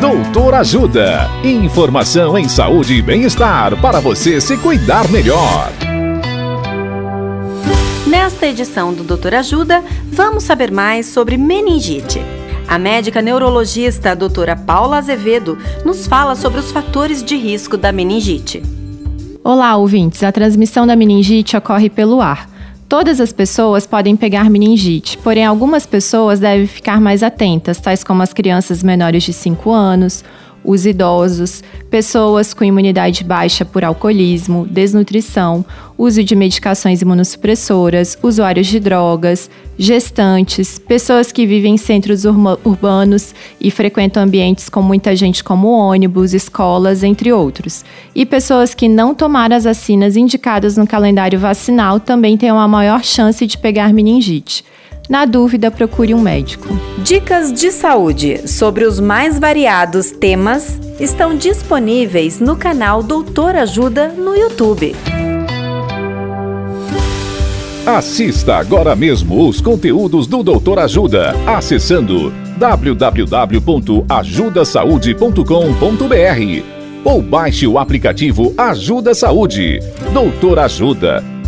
Doutor Ajuda. Informação em saúde e bem-estar para você se cuidar melhor. Nesta edição do Doutor Ajuda, vamos saber mais sobre meningite. A médica neurologista a doutora Paula Azevedo nos fala sobre os fatores de risco da meningite. Olá, ouvintes. A transmissão da meningite ocorre pelo ar. Todas as pessoas podem pegar meningite, porém algumas pessoas devem ficar mais atentas, tais como as crianças menores de 5 anos, os idosos, pessoas com imunidade baixa por alcoolismo, desnutrição, uso de medicações imunossupressoras, usuários de drogas, gestantes, pessoas que vivem em centros urbanos e frequentam ambientes com muita gente como ônibus, escolas, entre outros. E pessoas que não tomaram as vacinas indicadas no calendário vacinal também têm uma maior chance de pegar meningite. Na dúvida, procure um médico. Dicas de saúde sobre os mais variados temas estão disponíveis no canal Doutor Ajuda no YouTube. Assista agora mesmo os conteúdos do Doutor Ajuda acessando www.ajudasaude.com.br ou baixe o aplicativo Ajuda Saúde. Doutor Ajuda